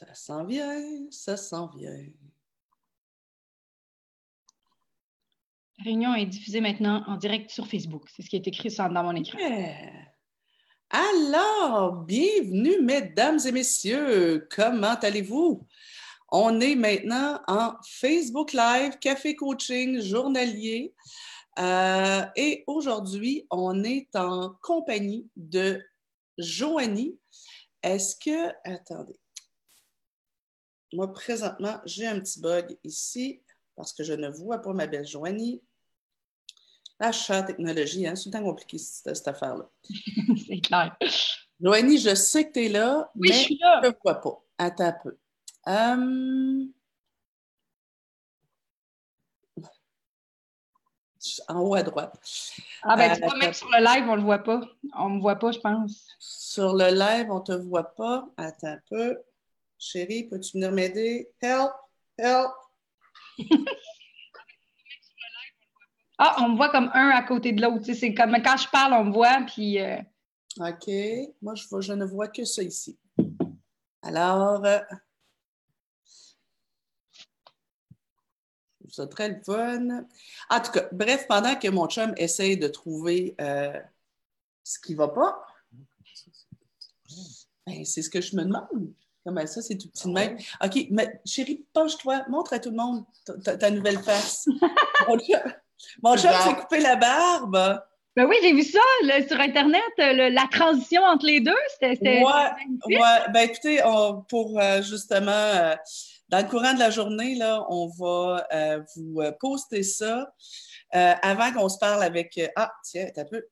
Ça s'en vient, ça s'en vient. La réunion est diffusée maintenant en direct sur Facebook. C'est ce qui est écrit dans mon écran. Yeah. Alors, bienvenue, mesdames et messieurs. Comment allez-vous? On est maintenant en Facebook Live, Café Coaching journalier. Euh, et aujourd'hui, on est en compagnie de Joanie. Est-ce que. Attendez. Moi, présentement, j'ai un petit bug ici parce que je ne vois pas ma belle Joanie. L'achat technologie, hein, c'est tout le temps compliqué cette, cette affaire-là. C'est clair. Joanie, je sais que tu es là, Oui, mais je ne vois pas. Attends un peu. Hum, En haut à droite. Ah, ben, tu Euh, vois, même sur le live, on le voit pas. On me voit pas, je pense. Sur le live, on ne te voit pas. Attends un peu. Chérie, peux-tu venir m'aider? Help! Help! Ah, on me voit comme un à côté de l'autre. tu sais, C'est comme quand je parle, on me voit, puis euh, OK. Moi, je, vois- je ne vois que ça ici. Alors, euh, c'est très le fun. En tout cas, bref, pendant que mon chum essaye de trouver euh, ce qui ne va pas, ben, c'est ce que je me demande. Comment ça, c'est tout petit de même? OK, mais chérie, penche-toi, montre à tout le monde ta, nouvelle face. mon chum, mon chum s'est coupé la barbe. Ben oui, j'ai vu ça là, sur Internet, euh, le- la transition entre les deux. C'était. Ouais, ouais. Ben écoutez, on- pour euh, justement, euh, dans le courant de la journée, là, on va euh, vous poster ça euh, avant qu'on se parle avec. ah, tiens, t'as peu.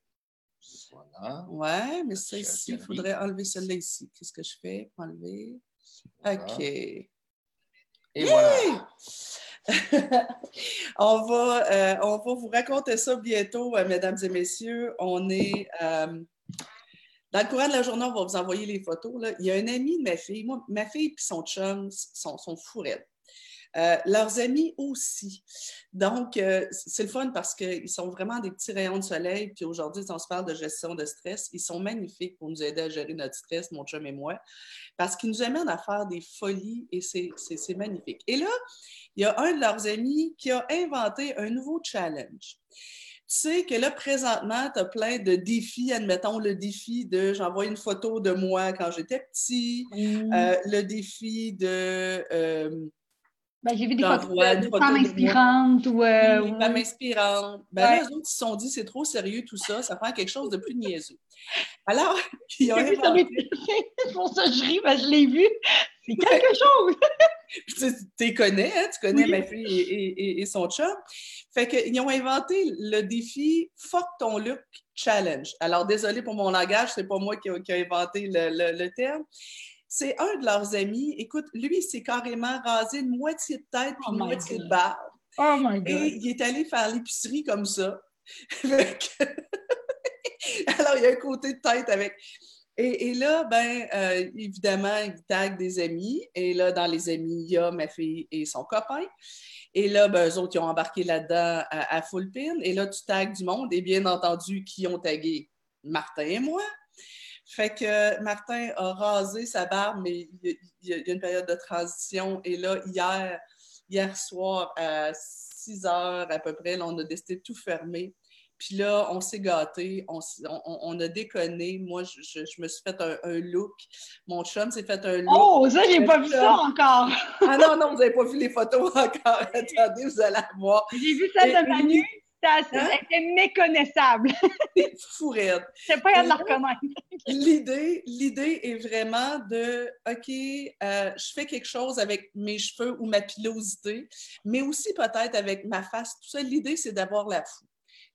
Voilà. Ouais, mais ça ici, il faudrait enlever celle-là ici. Qu'est-ce que je fais? Enlever. Voilà. OK. Et voilà. on, va, euh, on va vous raconter ça bientôt, euh, mesdames et messieurs. On est. euh, dans le courant de la journée, on va vous envoyer les photos. là. Il y a un ami de ma fille. Moi, ma fille et son chum sont, sont. Euh, leurs amis aussi. Donc, euh, c'est le fun parce qu'ils sont vraiment des petits rayons de soleil. Puis aujourd'hui, on se parle de gestion de stress. Ils sont magnifiques pour nous aider à gérer notre stress, mon chum et moi, parce qu'ils nous amènent à faire des folies et c'est magnifique. Et là, il y a un de leurs amis qui a inventé un nouveau challenge. Tu sais que là, présentement, tu as plein de défis. Admettons le défi de j'envoie une photo de moi quand j'étais petit, euh, le défi de euh, Ben, j'ai vu des photos une de femmes inspirantes ou. euh, les ou- femmes inspirantes. Ben Ouais. là, eux autres, ils se sont dit, c'est trop sérieux tout ça, ça prend quelque chose de plus niaiseux. Alors, ils ont inventé, C'est pour ça que je ris, que je l'ai vu. C'est quelque chose. tu les connais, hein, tu connais Oui. ma fille et, et- et- et son chum. Fait qu'ils ont inventé le défi Fuck ton look challenge. Alors, désolé pour mon langage, c'est pas moi qui qui a inventé le, le- le terme. C'est un de leurs amis. Écoute, lui, il s'est carrément rasé une moitié de tête puis Oh une moitié God. de barbe. Oh my God. Et il est allé faire l'épicerie comme ça. Alors, il y a un côté de tête avec. Et, et là, ben, euh, évidemment, il tag des amis. Et là, dans les amis, il y a ma fille et son copain. Et là, ben, eux autres, ils ont embarqué là-dedans à, à full pin. Et là, tu tags du monde. Et bien entendu, qui ont tagué? Martin et moi. Fait que Martin a rasé sa barbe, mais il y a, une période de transition. Et là, hier, hier soir, à 6 heures à peu près, là, on a décidé de tout fermer. Puis là, on s'est gâtés, on, s- on- on a déconné. Moi, je, je- je me suis fait un, un look. Mon chum s'est fait un look. Oh, ça, j'ai pas vu ça encore. Ah non, non, vous n'avez pas vu les photos encore. Attendez, vous allez voir. J'ai vu ça de Manu. Ça, Hein? était méconnaissable. C'est fou raide. Je pas à de la reconnaître. L'idée, l'idée est vraiment de, OK, euh, je fais quelque chose avec mes cheveux ou ma pilosité, mais aussi peut-être avec ma face. Tout ça, l'idée, c'est d'avoir la fou.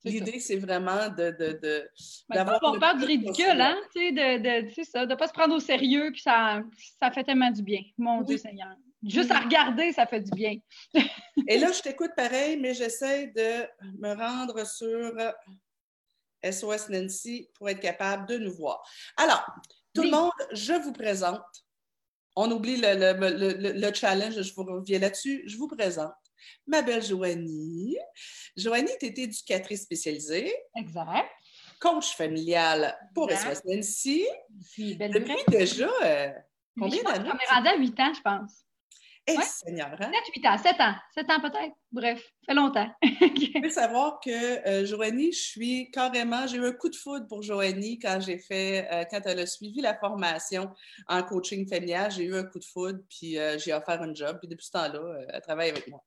L'idée, c'est vraiment de, de, de- Mais d'avoir pas peur du ridicule, hein? Tu sais, de, de, ça, de pas se prendre au sérieux, puis ça, ça fait tellement du bien. Mon Oui. Dieu Seigneur. Juste à regarder, ça fait du bien. Et là, je t'écoute pareil, mais j'essaie de me rendre sur SOS Nancy pour être capable de nous voir. Alors, tout Oui. le monde, je vous présente. On oublie le, le- le- le- le challenge, je vous reviens là-dessus. Je vous présente ma belle Joanie. Joanie, tu es éducatrice spécialisée, Exact. coach familial pour Exact. SOS Nancy. Depuis déjà, euh, Combien d'années? qu'on est rendu à 8 ans, je pense. Eh, Ouais. Seigneur, hein? 7, 8 ans, 7 ans. 7 ans peut-être. Bref, fait longtemps. Je peux savoir que euh, Joanie, je suis carrément, j'ai eu un coup de foudre pour Joanie quand j'ai fait, euh, quand elle a suivi la formation en coaching familial, j'ai eu un coup de foudre, puis euh, j'ai offert un job, puis depuis ce temps-là, elle travaille avec moi.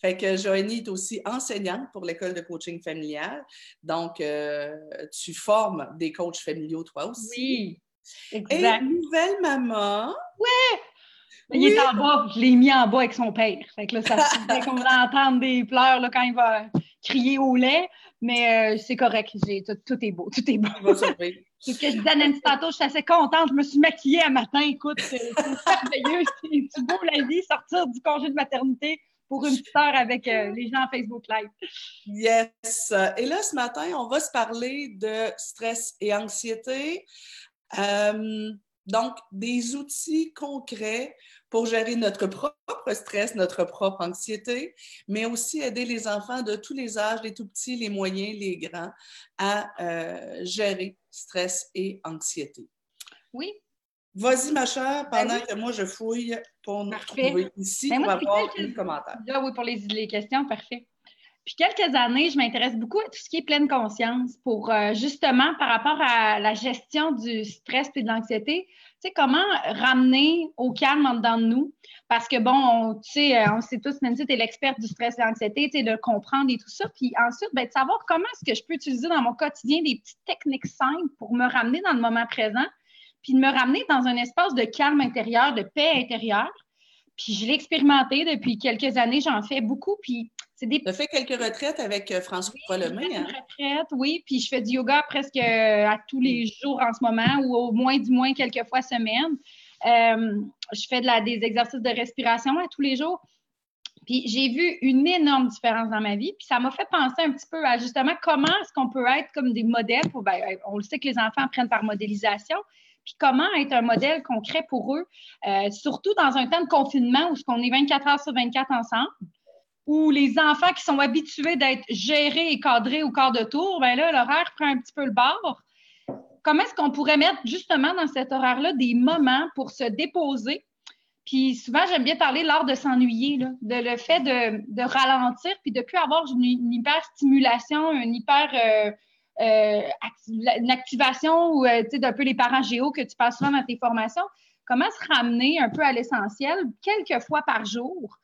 Fait que Joanie est aussi enseignante pour l'école de coaching familial, donc tu formes des coachs familiaux toi aussi. Oui, Et exact. nouvelle maman, Il est en bas, je l'ai mis en bas avec son père. Fait que là, ça fait qu'on va entendre des pleurs là, quand il va crier au lait, mais euh, c'est correct, tout, tout est beau, tout est beau. C'est ce que je disais à Nancy tantôt, je suis assez contente, je me suis maquillée un matin, écoute, c'est merveilleux, c'est beau la vie, sortir du congé de maternité pour une petite heure avec euh, les gens Facebook Live. Yes. Et là, ce matin, on va se parler de stress et anxiété. Euh, donc, des outils concrets pour gérer notre propre stress, notre propre anxiété, mais aussi aider les enfants de tous les âges, les tout petits, les moyens, les grands, à euh, gérer stress et anxiété. Oui, Vas-y, ma chère, pendant Ben oui. que moi je fouille pour nous Parfait. retrouver ici Ben pour moi, avoir les commentaires. Là, oui, pour les, les questions, parfait. Puis quelques années, je m'intéresse beaucoup à tout ce qui est pleine conscience pour euh, justement par rapport à la gestion du stress et de l'anxiété, tu sais, comment ramener au calme en dedans de nous? Parce que bon, on, tu sais, euh, on sait tous, Nancy, tu es l'experte du stress et de l'anxiété, tu sais, de comprendre et tout ça. Puis ensuite, ben, de savoir comment est-ce que je peux utiliser dans mon quotidien des petites techniques simples pour me ramener dans le moment présent, puis de me ramener dans un espace de calme intérieur, de paix intérieure. Puis je l'ai expérimenté depuis quelques années, j'en fais beaucoup. Puis des Tu as fait quelques retraites avec euh, François petites Hein? retraites, oui. Puis je fais du yoga presque euh, à tous les jours en ce moment, ou au moins du moins quelques fois semaine. Euh, je fais de la, des exercices de respiration à tous les jours. Puis j'ai vu une énorme différence dans ma vie. Puis ça m'a fait penser un petit peu à justement comment est-ce qu'on peut être comme des modèles pour, ben, on le sait que les enfants apprennent par modélisation. Puis comment être un modèle concret pour eux, euh, surtout dans un temps de confinement où on est 24 heures sur 24 ensemble, où les enfants qui sont habitués d'être gérés et cadrés au quart de tour, ben là, l'horaire prend un petit peu le bord. Comment est-ce qu'on pourrait mettre justement dans cet horaire-là des moments pour se déposer? Puis souvent, j'aime bien parler l'art de s'ennuyer, de le fait de, de ralentir, puis de plus avoir une, une hyper stimulation, une hyper euh, euh, une activation ou euh, d'un peu les parents géo que tu passes souvent dans tes formations. Comment se ramener un peu à l'essentiel quelques fois par jour?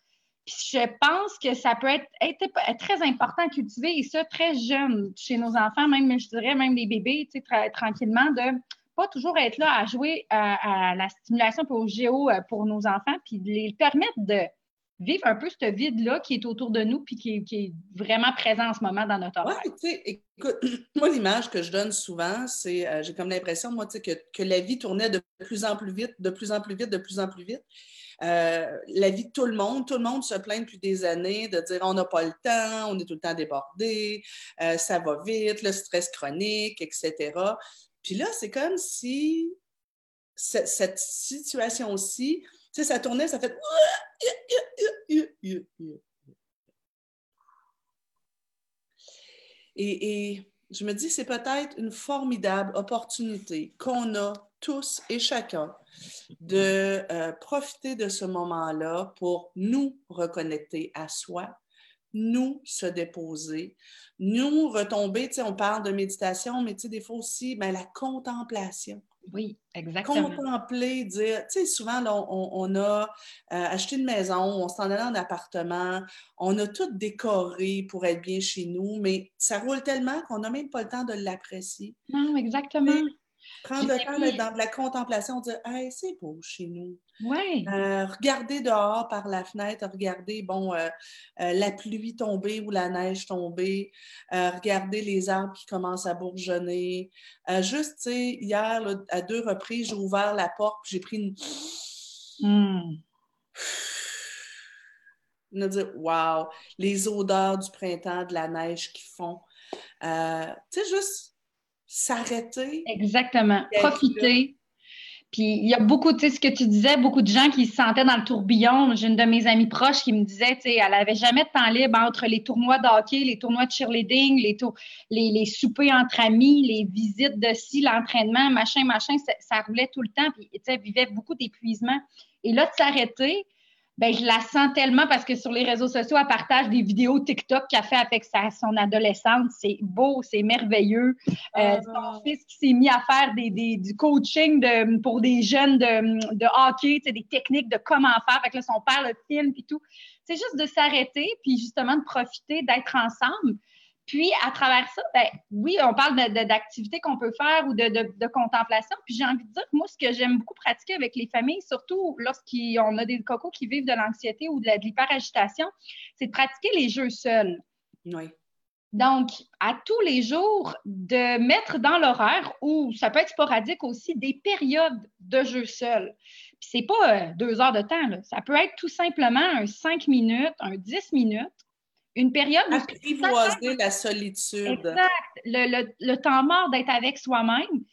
Puis je pense que ça peut être, être- être très important à cultiver et ça très jeune chez nos enfants, même je dirais même les bébés, tu sais, tra- tranquillement, de pas toujours être là à jouer à, à la stimulation pour au géo euh, pour nos enfants, puis de les permettre de vivre un peu ce vide-là qui est autour de nous, puis qui, est- qui est vraiment présent en ce moment dans notre Oui, horaire. tu sais, écoute, moi, l'image que je donne souvent, c'est, euh, j'ai comme l'impression, moi, tu sais, que, que la vie tournait de plus en plus vite, de plus en plus vite, de plus en plus vite. Euh, la vie de tout le monde, tout le monde se plaint depuis des années de dire on n'a pas le temps, on est tout le temps débordé, euh, ça va vite, le stress chronique, etc. Puis là, c'est comme si ce- cette situation-ci, tu sais, ça tournait, ça fait et je me dis, c'est peut-être une formidable opportunité qu'on a tous et chacun de euh, profiter de ce moment-là pour nous reconnecter à soi, nous se déposer, nous retomber, tu on parle de méditation, mais tu des fois aussi, ben, la contemplation Oui, exactement. contempler, dire, tu sais, souvent, là, on, on a euh, acheté une maison, on s'en allait en appartement, on a tout décoré pour être bien chez nous, mais ça roule tellement qu'on n'a même pas le temps de l'apprécier. Non, exactement. Prendre le temps d'être dans de la contemplation, dire, hey, c'est beau chez nous. Oui. Euh, regarder dehors par la fenêtre, regarder bon, euh, euh, la pluie tomber ou la neige tomber, regarder les arbres qui commencent à bourgeonner. Juste, tu sais, hier, là, à deux reprises, j'ai ouvert la porte, j'ai pris une. Hmm. de dire, wow, les odeurs du printemps, de la neige qui font. Tu sais, juste s'arrêter. Exactement. Profiter. Puis il y a beaucoup, tu sais, ce que tu disais, beaucoup de gens qui se sentaient dans le tourbillon. J'ai une de mes amies proches qui me disait, tu sais, elle avait jamais de temps libre entre les tournois de hockey, les tournois de cheerleading, les, tour les, les soupers entre amis, les visites de ci, l'entraînement, machin, machin, ça, ça, roulait tout le temps. Puis, tu sais, elle vivait beaucoup d'épuisement. Et là, de s'arrêter, ben, je la sens tellement parce que sur les réseaux sociaux, elle partage des vidéos TikTok qu'elle fait avec sa, son adolescente. C'est beau, c'est merveilleux. Euh, ah. son fils qui s'est mis à faire des, des, du coaching de, pour des jeunes de, de hockey, des techniques de comment faire. Fait que là, son père le filme et tout. C'est juste de s'arrêter puis justement de profiter d'être ensemble. Puis, à travers ça, ben, oui, on parle d'activités qu'on peut faire ou de, contemplation. Puis, j'ai envie de dire que moi, ce que j'aime beaucoup pratiquer avec les familles, surtout lorsqu'on a des cocos qui vivent de l'anxiété ou de l'hyperagitation, c'est de pratiquer les jeux seuls. Oui. Donc, à tous les jours, de mettre dans l'horaire, ou ça peut être sporadique aussi, des périodes de jeux seuls. Puis, c'est pas euh, deux heures de temps, ça peut être tout simplement un cinq minutes, un dix minutes une période où... Apprivoiser la solitude. Exact. Le, temps mort d'être avec soi-même.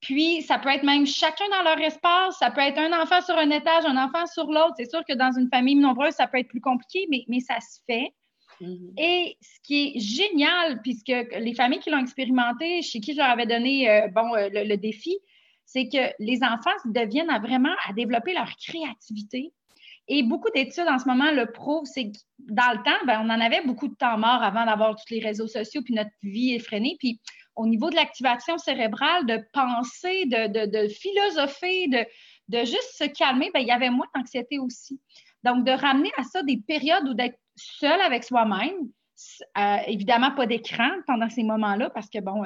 Puis, ça peut être même chacun dans leur espace. Ça peut être un enfant sur un étage, un enfant sur l'autre. C'est sûr que dans une famille nombreuse, ça peut être plus compliqué, mais, mais ça se fait. Mm-hmm. Et ce qui est génial, puisque les familles qui l'ont expérimenté, chez qui je leur avais donné euh, bon, euh, le, défi, c'est que les enfants deviennent vraiment à développer leur créativité, et beaucoup d'études en ce moment le prouvent, c'est que dans le temps, ben, on en avait beaucoup de temps mort avant d'avoir tous les réseaux sociaux, puis notre vie effrénée. Puis au niveau de l'activation cérébrale, de penser, de, philosopher, de, juste se calmer, ben, il y avait moins d'anxiété aussi. Donc, de ramener à ça des périodes où d'être seul avec soi-même, euh, évidemment, pas d'écran pendant ces moments-là, parce que, bon,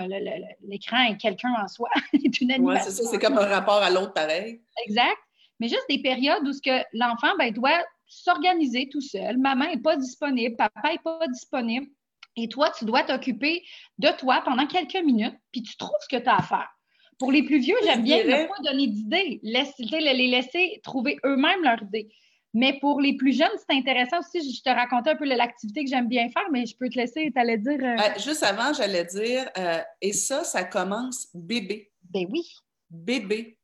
l'écran est quelqu'un en soi, est une animation. Oui, c'est ça, c'est comme un rapport à l'autre pareil. Exact mais juste des périodes où ce que l'enfant ben, doit s'organiser tout seul. Maman n'est pas disponible, papa n'est pas disponible. Et toi, tu dois t'occuper de toi pendant quelques minutes, puis tu trouves ce que tu as à faire. Pour les plus vieux, j'aime bien ne pas donner d'idées, les laisser trouver eux-mêmes leurs idées. Mais pour les plus jeunes, c'est intéressant aussi. Je te racontais un peu l'activité que j'aime bien faire, mais je peux te laisser, tu allais dire. Euh, euh, juste avant, j'allais dire, euh, et ça, ça commence bébé. Ben oui. Bébé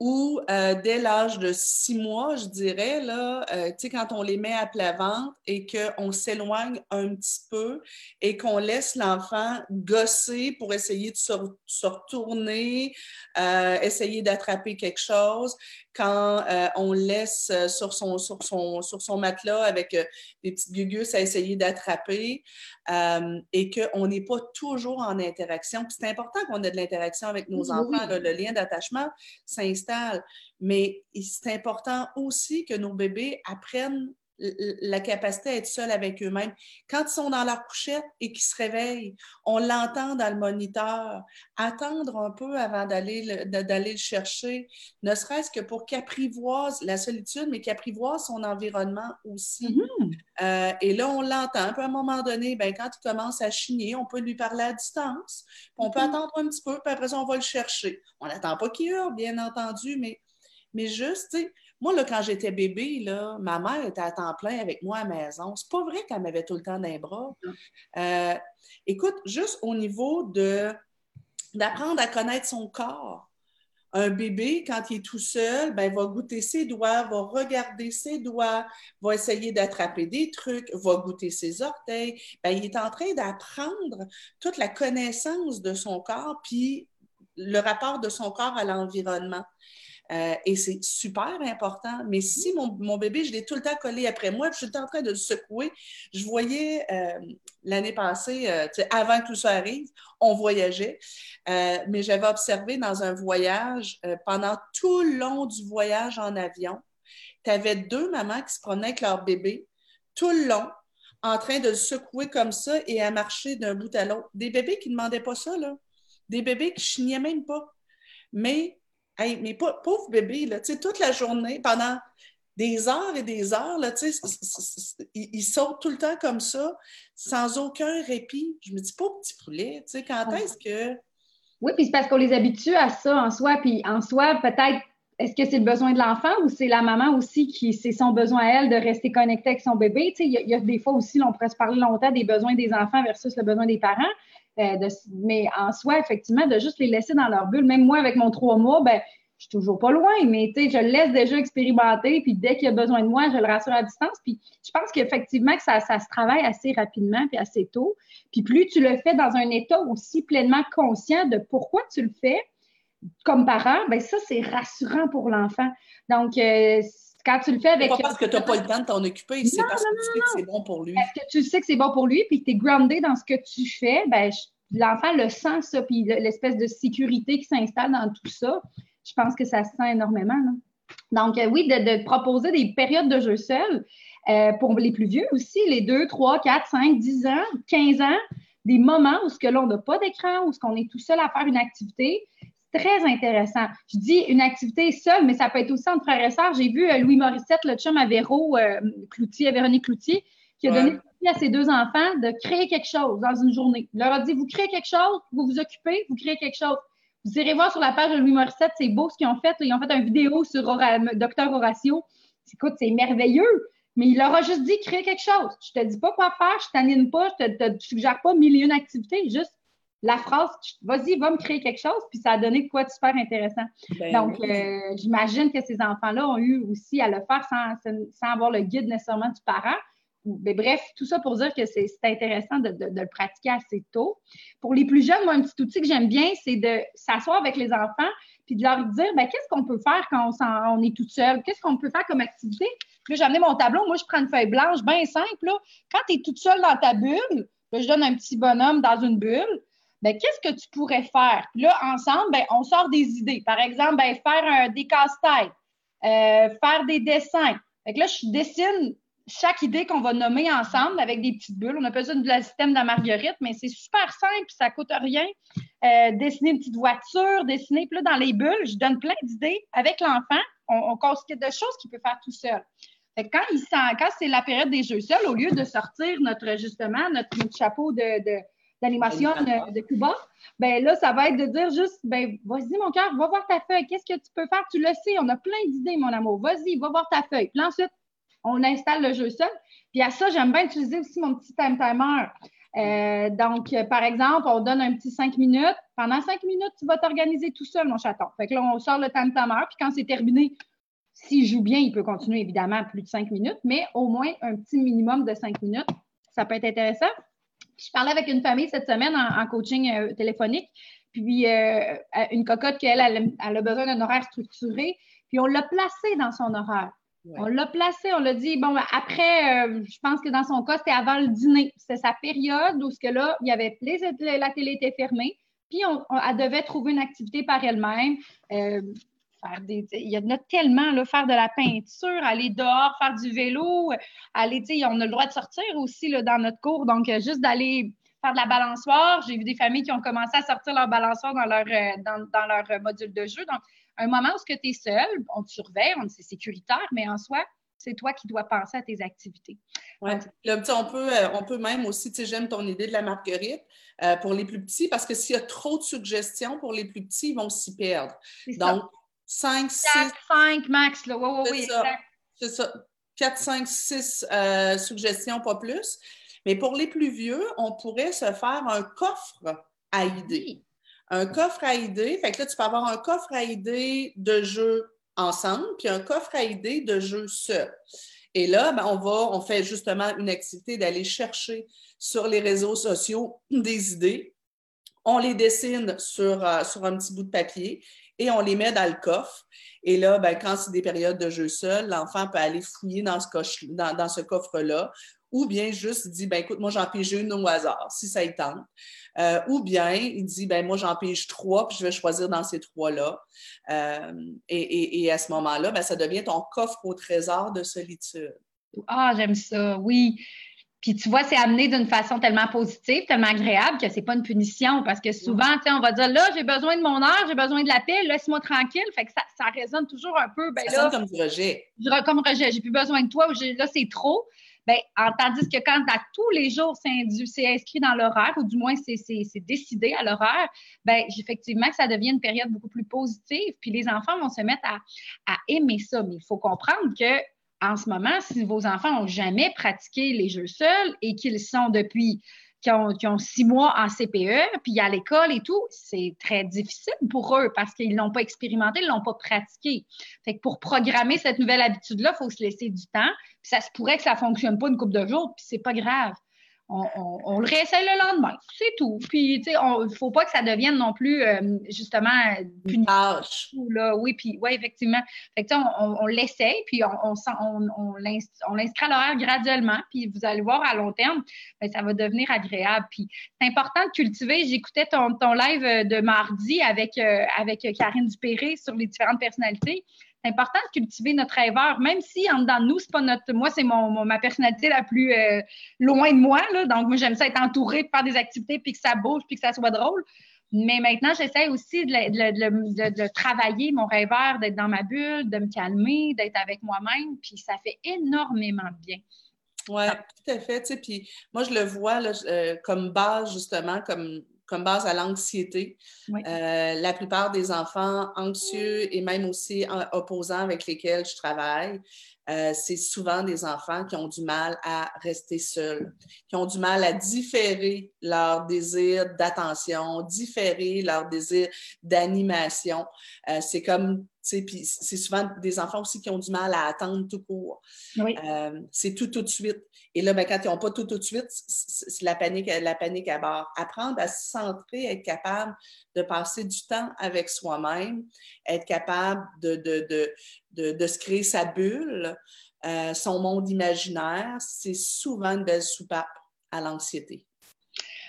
ou euh, dès l'âge de six mois, je dirais, là, euh, quand on les met à plat ventre et qu'on s'éloigne un petit peu et qu'on laisse l'enfant gosser pour essayer de se, retourner, euh, essayer d'attraper quelque chose, quand on laisse sur son, sur son, sur son matelas avec des petites gugus à essayer d'attraper et qu'on n'est pas toujours en interaction. Puis c'est important qu'on ait de l'interaction avec nos enfants. le lien d'attachement s'installe. Mais c'est important aussi que nos bébés apprennent la capacité à être seuls avec eux-mêmes. Quand ils sont dans leur couchette et qu'ils se réveillent, on l'entend dans le moniteur. Attendre un peu avant d'aller le, d'aller le chercher, ne serait-ce que pour qu'apprivoise la solitude, mais qu'apprivoise son environnement aussi. Mm-hmm. Euh, et là, on l'entend. à un moment donné, ben, quand il commence à chigner, on peut lui parler à distance. on peut mm-hmm. attendre un petit peu, puis après ça, on va le chercher. On n'attend pas qu'il hurle, bien entendu, mais, mais juste, tu sais, moi, là, quand j'étais bébé, là, ma mère était à temps plein avec moi à la maison. C'est pas vrai qu'elle m'avait tout le temps dans les bras. Euh, écoute, juste au niveau de d'apprendre à connaître son corps. Un bébé, quand il est tout seul, ben, va goûter ses doigts, va regarder ses doigts, va essayer d'attraper des trucs, va goûter ses orteils. Ben, il est en train d'apprendre toute la connaissance de son corps, puis le rapport de son corps à l'environnement. Euh, et c'est super important. Mais si mon, bébé, je l'ai tout le temps collé après moi, puis j'étais en train de le secouer, je voyais euh, l'année passée, euh, avant que tout ça arrive, on voyageait, mais j'avais observé dans un voyage, pendant tout le long du voyage en avion, tu avais deux mamans qui se promenaient avec leur bébé tout le long, en train de le secouer comme ça et à marcher d'un bout à l'autre. Des bébés qui ne demandaient pas ça, là. Des bébés qui chignaient même pas. Mais Hey, mais pauvre bébé, là, toute la journée, pendant des heures et des heures, là, il, saute tout le temps comme ça, sans aucun répit. Je me dis, pauvre petit poulet, quand est-ce que. Oui, puis c'est parce qu'on les habitue à ça en soi, puis en soi, peut-être, est-ce que c'est le besoin de l'enfant ou c'est la maman aussi qui, c'est son besoin à elle de rester connectée avec son bébé? Il y, a des fois aussi, on pourrait se parler longtemps des besoins des enfants versus le besoin des parents. Euh, mais en soi, effectivement, de juste les laisser dans leur bulle. Même moi, avec mon trois mois, ben, je suis toujours pas loin, mais je le laisse déjà expérimenter, puis dès qu'il a besoin de moi, je le rassure à distance. Puis je pense qu'effectivement que ça, ça se travaille assez rapidement, puis assez tôt. Puis plus tu le fais dans un état aussi pleinement conscient de pourquoi tu le fais, comme parent, ben ça, c'est rassurant pour l'enfant. Donc, euh, quand tu le fais avec. pas parce que tu n'as pas le temps de t'en occuper, c'est parce que tu sais que c'est bon pour lui. Parce que tu sais que c'est bon pour lui, puis que tu es groundé dans ce que tu fais, ben, l'enfant le sent, ça, puis l'espèce de sécurité qui s'installe dans tout ça je pense que ça se sent énormément. Donc, euh, oui, de, proposer des périodes de jeu seul euh, pour les plus vieux aussi, les 2, 3, 4, 5, 10 ans, 15 ans, des moments où ce que l'on n'a pas d'écran, où ce qu'on est tout seul à faire une activité. Très intéressant. Je dis une activité seule, mais ça peut être aussi entre frères et sœurs. J'ai vu euh, Louis Morissette, le chum à Véro Cloutier, à Véronique Cloutier, qui a donné à ses deux enfants de créer quelque chose dans une journée. Il leur a dit, vous créez quelque chose, vous vous occupez, vous créez quelque chose. Vous irez voir sur la page de Louis Morissette, c'est beau ce qu'ils ont fait. Ils ont fait une vidéo sur Docteur Horatio. Écoute, c'est merveilleux. Mais il leur a juste dit créer quelque chose. Je te dis pas quoi faire, je t'anime pas, je te, te suggère pas mille et une activités. Juste la phrase, vas-y, va me créer quelque chose, puis ça a donné de quoi de super intéressant. Ben Donc, euh, j'imagine que ces enfants-là ont eu aussi à le faire sans, sans avoir le guide nécessairement du parent. Mais bref, tout ça pour dire que c'est intéressant de, le pratiquer assez tôt. Pour les plus jeunes, moi, un petit outil que j'aime bien, c'est de s'asseoir avec les enfants puis de leur dire ben, qu'est-ce qu'on peut faire quand on, est toute seule, qu'est-ce qu'on peut faire comme activité? Puis j'ai amené mon tableau, moi, je prends une feuille blanche, bien simple. Quand tu es toute seule dans ta bulle, je donne un petit bonhomme dans une bulle. Ben, qu'est-ce que tu pourrais faire? Là, ensemble, ben, on sort des idées. Par exemple, ben, faire un, des casse-têtes, euh, faire des dessins. Fait que là, je dessine chaque idée qu'on va nommer ensemble avec des petites bulles. On a besoin du système de la marguerite, mais c'est super simple, ça coûte rien. Euh, dessiner une petite voiture, dessiner. Puis là, dans les bulles, je donne plein d'idées avec l'enfant. On, on de choses qu'il peut faire tout seul. Quand il sent, quand c'est la période des jeux seuls, au lieu de sortir notre, justement, notre, chapeau de, d'animation de, Cuba, ben là, ça va être de dire juste, ben, vas-y, mon cœur, va voir ta feuille. Qu'est-ce que tu peux faire? Tu le sais, on a plein d'idées, mon amour. Vas-y, va voir ta feuille. Puis ensuite, on installe le jeu seul. Puis à ça, j'aime bien utiliser aussi mon petit time timer. Euh, donc, par exemple, on donne un petit cinq minutes. Pendant cinq minutes, tu vas t'organiser tout seul, mon chaton. Fait que là, on sort le time timer, puis quand c'est terminé, s'il joue bien, il peut continuer évidemment plus de cinq minutes, mais au moins un petit minimum de cinq minutes. Ça peut être intéressant. Je parlais avec une famille cette semaine en, coaching euh, téléphonique, puis euh, une cocotte qu'elle elle, elle a besoin d'un horaire structuré, puis on l'a placé dans son horaire. On l'a placé, on l'a dit, bon, ben, après, euh, je pense que dans son cas, c'était avant le dîner. C'était sa période où ce que là, il y avait la télé était fermée, puis on, elle devait trouver une activité par elle-même. Euh, faire des, il y en a tellement, là, faire de la peinture, aller dehors, faire du vélo, aller, tu sais, on a le droit de sortir aussi là, dans notre cours, donc euh, juste d'aller faire de la balançoire. J'ai vu des familles qui ont commencé à sortir leur balançoire dans leur, dans, dans leur module de jeu. Donc, un moment où tu es seul, on te surveille, on c'est sécuritaire, mais en soi, c'est toi qui dois penser à tes activités. Oui. on, peut, euh, on peut même aussi, tu sais, j'aime ton idée de la marguerite euh, pour les plus petits, parce que s'il y a trop de suggestions pour les plus petits, ils vont s'y perdre. Donc, 5, 6. 4, 5 max, là. Oui, oui, oui, C'est ça. 4, 5, 6 suggestions, pas plus. Mais pour les plus vieux, on pourrait se faire un coffre à idées un coffre à idées. Fait que là, tu peux avoir un coffre à idées de jeux ensemble, puis un coffre à idées de jeux seul. Et là, ben, on va, on fait justement une activité d'aller chercher sur les réseaux sociaux des idées. On les dessine sur, euh, sur un petit bout de papier et on les met dans le coffre. Et là, ben, quand c'est des périodes de jeu seul, l'enfant peut aller fouiller dans ce, coffre-là ou bien juste dit, ben écoute, moi j'en pige une au hasard, si ça y tente. Euh, ou bien il dit, ben moi j'en pige trois, puis je vais choisir dans ces trois-là. Euh, et, à ce moment-là, ben, ça devient ton coffre au trésor de solitude. Ah, j'aime ça, oui. Puis tu vois, c'est amené d'une façon tellement positive, tellement agréable que c'est pas une punition parce que souvent, tu sais, on va dire là, j'ai besoin de mon heure, j'ai besoin de la paix, laisse-moi tranquille. Fait que ça, ça résonne toujours un peu. Ben, ça comme du rejet. Comme rejet, j'ai plus besoin de toi, là, c'est trop. Ben, tandis que quand à tous les jours c'est inscrit dans l'horaire, ou du moins c'est décidé à l'horaire, ben, effectivement que ça devient une période beaucoup plus positive. Puis les enfants vont se mettre à, aimer ça. Mais il faut comprendre que en ce moment, si vos enfants n'ont jamais pratiqué les jeux seuls et qu'ils sont depuis qui ont, six mois en CPE, puis à l'école et tout, c'est très difficile pour eux parce qu'ils l'ont pas expérimenté, ils l'ont pas pratiqué. Fait que pour programmer cette nouvelle habitude-là, il faut se laisser du temps. Puis ça se pourrait que ça fonctionne pas une couple de jours, puis c'est pas grave on, le réessaye le lendemain. C'est tout. Puis, tu sais, il ne faut pas que ça devienne non plus, euh, justement, une tâche. Là. Oui, puis, oui, effectivement. Fait que, on, on l'essaye, puis on, on, on l'inscrit à l'horaire graduellement, puis vous allez voir à long terme, bien, ça va devenir agréable. Puis, c'est important de cultiver. J'écoutais ton, ton live de mardi avec, euh, avec Karine Dupéré sur les différentes personnalités c'est important de cultiver notre rêveur, même si en dedans de nous, c'est pas notre. Moi, c'est mon, ma personnalité la plus euh, loin de moi. Là. Donc, moi, j'aime ça être entourée de faire des activités, puis que ça bouge, puis que ça soit drôle. Mais maintenant, j'essaie aussi de, de, travailler mon rêveur, d'être dans ma bulle, de me calmer, d'être avec moi-même, puis ça fait énormément de bien. Oui, tout à fait. Puis moi, je le vois là, euh, comme base, justement, comme comme base à l'anxiété. Euh, la plupart des enfants anxieux et même aussi opposants avec lesquels je travaille, euh, c'est souvent des enfants qui ont du mal à rester seuls, qui ont du mal à différer leur désir d'attention, différer leur désir d'animation. Euh, c'est comme puis c'est souvent des enfants aussi qui ont du mal à attendre tout court. Euh, c'est tout tout de suite. Et là, ben, quand ils n'ont pas tout tout de suite, c'est la panique, la panique à bord. Apprendre à se centrer, être capable de passer du temps avec soi-même, être capable de, de, de, de, se créer sa bulle, euh, son monde imaginaire, c'est souvent une belle soupape à l'anxiété.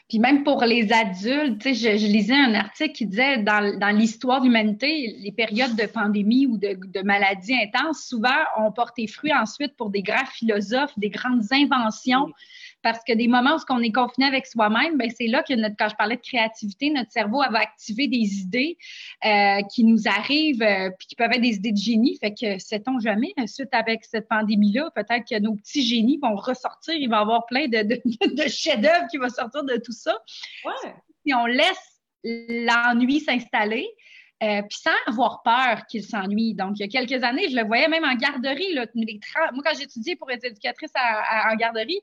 Puis même pour les adultes, je, je lisais un article qui disait dans, dans l'histoire de l'humanité, les périodes de pandémie ou de, de maladies intenses, souvent ont porté fruit ensuite pour des grands philosophes, des grandes inventions. Parce que des moments où on est confiné avec soi-même, ben c'est là que notre, quand je parlais de créativité, notre cerveau va activer des idées euh, qui nous arrivent, euh, puis qui peuvent être des idées de génie. Fait que sait-on jamais, suite avec cette pandémie-là, peut-être que nos petits génies vont ressortir, il va y avoir plein de, de, de chefs-d'œuvre qui vont sortir de tout ça. Ouais. Si on laisse l'ennui s'installer, euh, puis sans avoir peur qu'il s'ennuie. Donc, il y a quelques années, je le voyais même en garderie. Là, Moi, quand j'étudiais pour être éducatrice en garderie,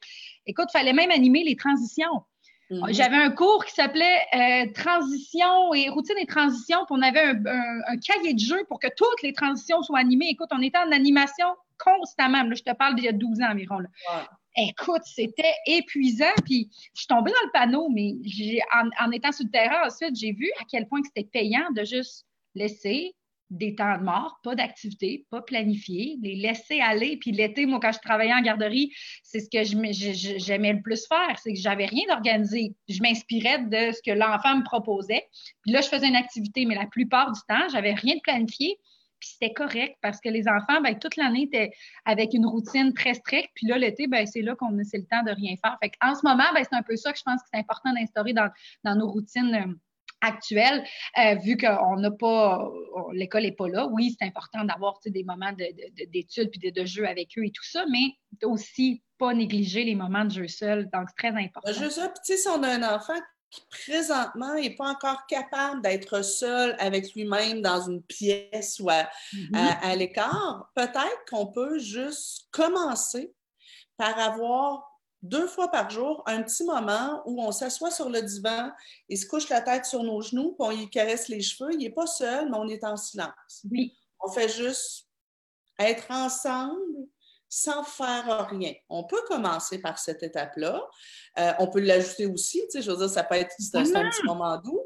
écoute, il fallait même animer les transitions. Mm-hmm. J'avais un cours qui s'appelait euh, Transition et routine et transition, puis on avait un, cahier de jeu pour que toutes les transitions soient animées. Écoute, on était en animation constamment. Là, je te parle d'il y a 12 ans environ. Écoute, c'était épuisant. Puis je suis tombée dans le panneau, mais en, en, étant sur le terrain ensuite, j'ai vu à quel point c'était payant de juste laisser des temps de mort, pas d'activité, pas planifié, les laisser aller. Puis l'été, moi, quand je travaillais en garderie, c'est ce que j'aimais le plus faire, c'est que j'avais rien d'organisé. Je m'inspirais de ce que l'enfant me proposait. Puis là, je faisais une activité, mais la plupart du temps, j'avais rien de planifié. Puis c'était correct parce que les enfants, ben, toute l'année, étaient avec une routine très stricte. Puis là, l'été, ben, c'est là qu'on c'est le temps de rien faire. Fait en ce moment, ben, c'est un peu ça que je pense que c'est important d'instaurer dans, dans nos routines euh, actuelle, euh, vu qu'on n'a pas, l'école n'est pas là. Oui, c'est important d'avoir des moments d'études puis de, jeu avec eux et tout ça, mais aussi pas négliger les moments de jeu seul. Donc, c'est très important. Jeu seul, puis tu sais, si on a un enfant qui présentement n'est pas encore capable d'être seul avec lui-même dans une pièce ou à mm-hmm. l'écart, peut-être qu'on peut juste commencer par avoir deux fois par jour, un petit moment où on s'assoit sur le divan et se couche la tête sur nos genoux, puis on y caresse les cheveux. Il n'est pas seul, mais on est en silence. Oui. On fait juste être ensemble sans faire rien. On peut commencer par cette étape-là. Euh, on peut l'ajouter aussi, tu sais, je veux dire, ça peut être un, un petit moment doux.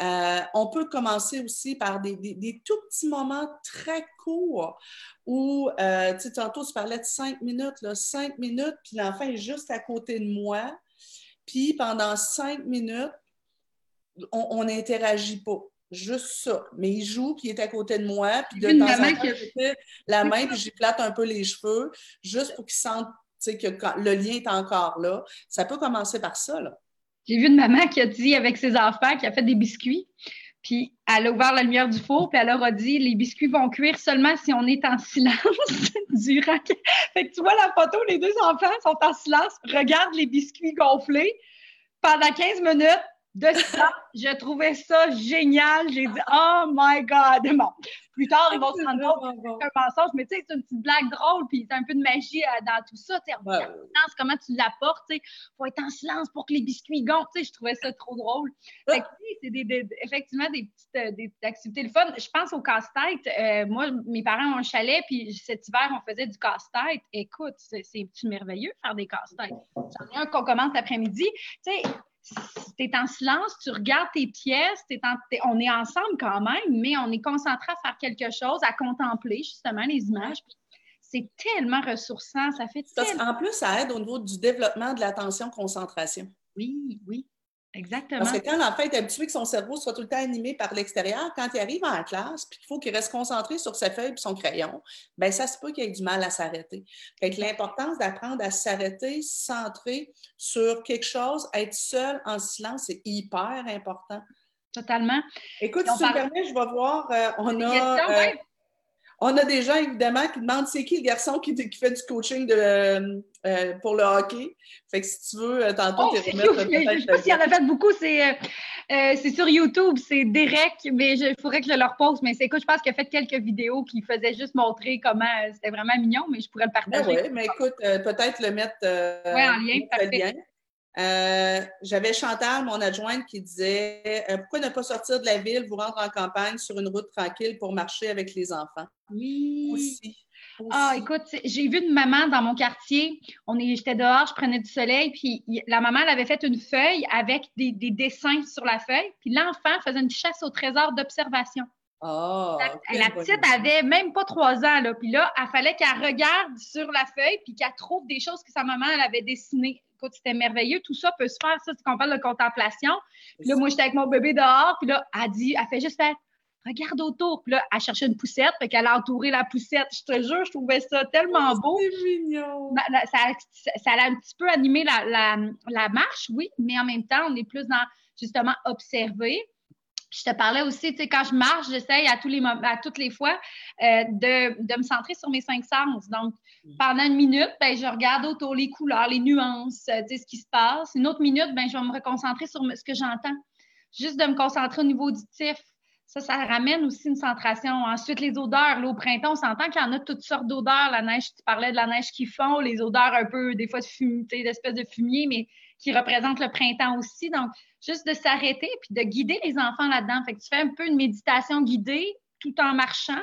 Euh, on peut commencer aussi par des, des, tout petits moments très courts où, euh, tu sais, tantôt, tu parlais de cinq minutes, là, cinq minutes, puis l'enfant est juste à côté de moi. Puis pendant cinq minutes, on n'interagit pas juste ça. Mais il joue, puis il est à côté de moi, puis de temps en temps, je la main, puis j'y plate un peu les cheveux, juste pour qu'il sente que le lien est encore là. Ça peut commencer par ça. J'ai vu une maman qui a dit avec ses enfants, qui a fait des biscuits, puis elle a ouvert la lumière du four, puis elle leur a dit les biscuits vont cuire seulement si on est en silence durant. Fait que tu vois la photo, les deux enfants sont en silence, regardent les biscuits gonflés pendant 15 minutes, de ça. je trouvais ça génial. J'ai dit, oh my God! Bon, plus tard, ils vont se rendre compte que c'est un mensonge, mais tu sais, c'est une petite blague drôle, puis c'est un peu de magie euh, dans tout ça. Tu sais, comment tu l'apportes, tu sais, faut être en silence pour que les biscuits gonflent. Tu sais, je trouvais ça trop drôle. Fait que, c'est des, effectivement des petites, euh, des activités le fun. Je pense au casse-tête. Euh, moi, mes parents ont un chalet, puis cet hiver, on faisait du casse-tête. Écoute, c'est merveilleux faire des casse-têtes. J'en ai un qu'on commence l'après-midi. Tu sais, tu es en silence, tu regardes tes pièces, on est ensemble quand même, mais on est concentré à faire quelque chose, à contempler justement les images. C'est tellement ressourçant, ça fait tellement... En plus, ça aide au niveau du développement de l'attention-concentration. Oui, oui. Exactement. Parce que quand l'enfant est habitué que son cerveau soit tout le temps animé par l'extérieur, quand il arrive en classe, puis qu'il faut qu'il reste concentré sur sa feuille et son crayon, bien, ça se peut qu'il ait du mal à s'arrêter. Fait que l'importance d'apprendre à s'arrêter, centrer sur quelque chose, être seul en silence, c'est hyper important. Totalement. Écoute, si tu me permets, je vais voir, euh, on a... Euh, on a des gens, évidemment, qui demandent c'est qui le garçon qui, fait du coaching de, euh, pour le hockey? Fait que si tu veux, euh, tantôt, oh, tu remettre Je sais pas s'il y en a fait beaucoup, c'est euh, sur YouTube, c'est Derek, mais il faudrait que je leur pose. Mais c'est écoute, je pense qu'il a fait quelques vidéos qui faisaient juste montrer comment c'était vraiment mignon, mais je pourrais le partager. Ben oui, mais écoute, peut-être le mettre en lien, parfait. Euh, j'avais Chantal, mon adjointe, qui disait euh, Pourquoi ne pas sortir de la ville, vous rendre en campagne sur une route tranquille pour marcher avec les enfants? Oui. Aussi. Ah, écoute, j'ai vu une maman dans mon quartier. On est, j'étais dehors, je prenais du soleil, puis la maman, elle avait fait une feuille avec des, dessins sur la feuille, puis l'enfant faisait une chasse au trésor d'observation. Oh, la, petite avait même pas trois ans, là. Puis là, il fallait qu'elle regarde sur la feuille, puis qu'elle trouve des choses que sa maman, elle avait dessinées c'était merveilleux. Tout ça peut se faire, ça, c'est qu'on parle de contemplation. Puis là, moi, j'étais avec mon bébé dehors, puis là, elle dit, elle fait juste faire, regarde autour. Puis là, elle cherchait une poussette, fait qu'elle a entouré la poussette. Je te jure, je trouvais ça tellement beau. C'est mignon. Ça, ça, a un petit peu animé la, la marche, oui, mais en même temps, on est plus dans, justement, observer je te parlais aussi, tu sais, quand je marche, j'essaye à tous les à toutes les fois euh, de, me centrer sur mes cinq sens. Donc, mm. pendant une minute, ben, je regarde autour les couleurs, les nuances, euh, tu sais, ce qui se passe. Une autre minute, ben, je vais me reconcentrer sur ce que j'entends. Juste de me concentrer au niveau auditif. Ça, ça ramène aussi une centration. Ensuite, les odeurs. Là, au printemps, on s'entend qu'il y en a toutes sortes d'odeurs. La neige, tu parlais de la neige qui fond, les odeurs un peu, des fois, de fumier, d'espèces de fumier, mais qui représentent le printemps aussi. Donc, juste de s'arrêter puis de guider les enfants là-dedans. Fait que tu fais un peu une méditation guidée tout en marchant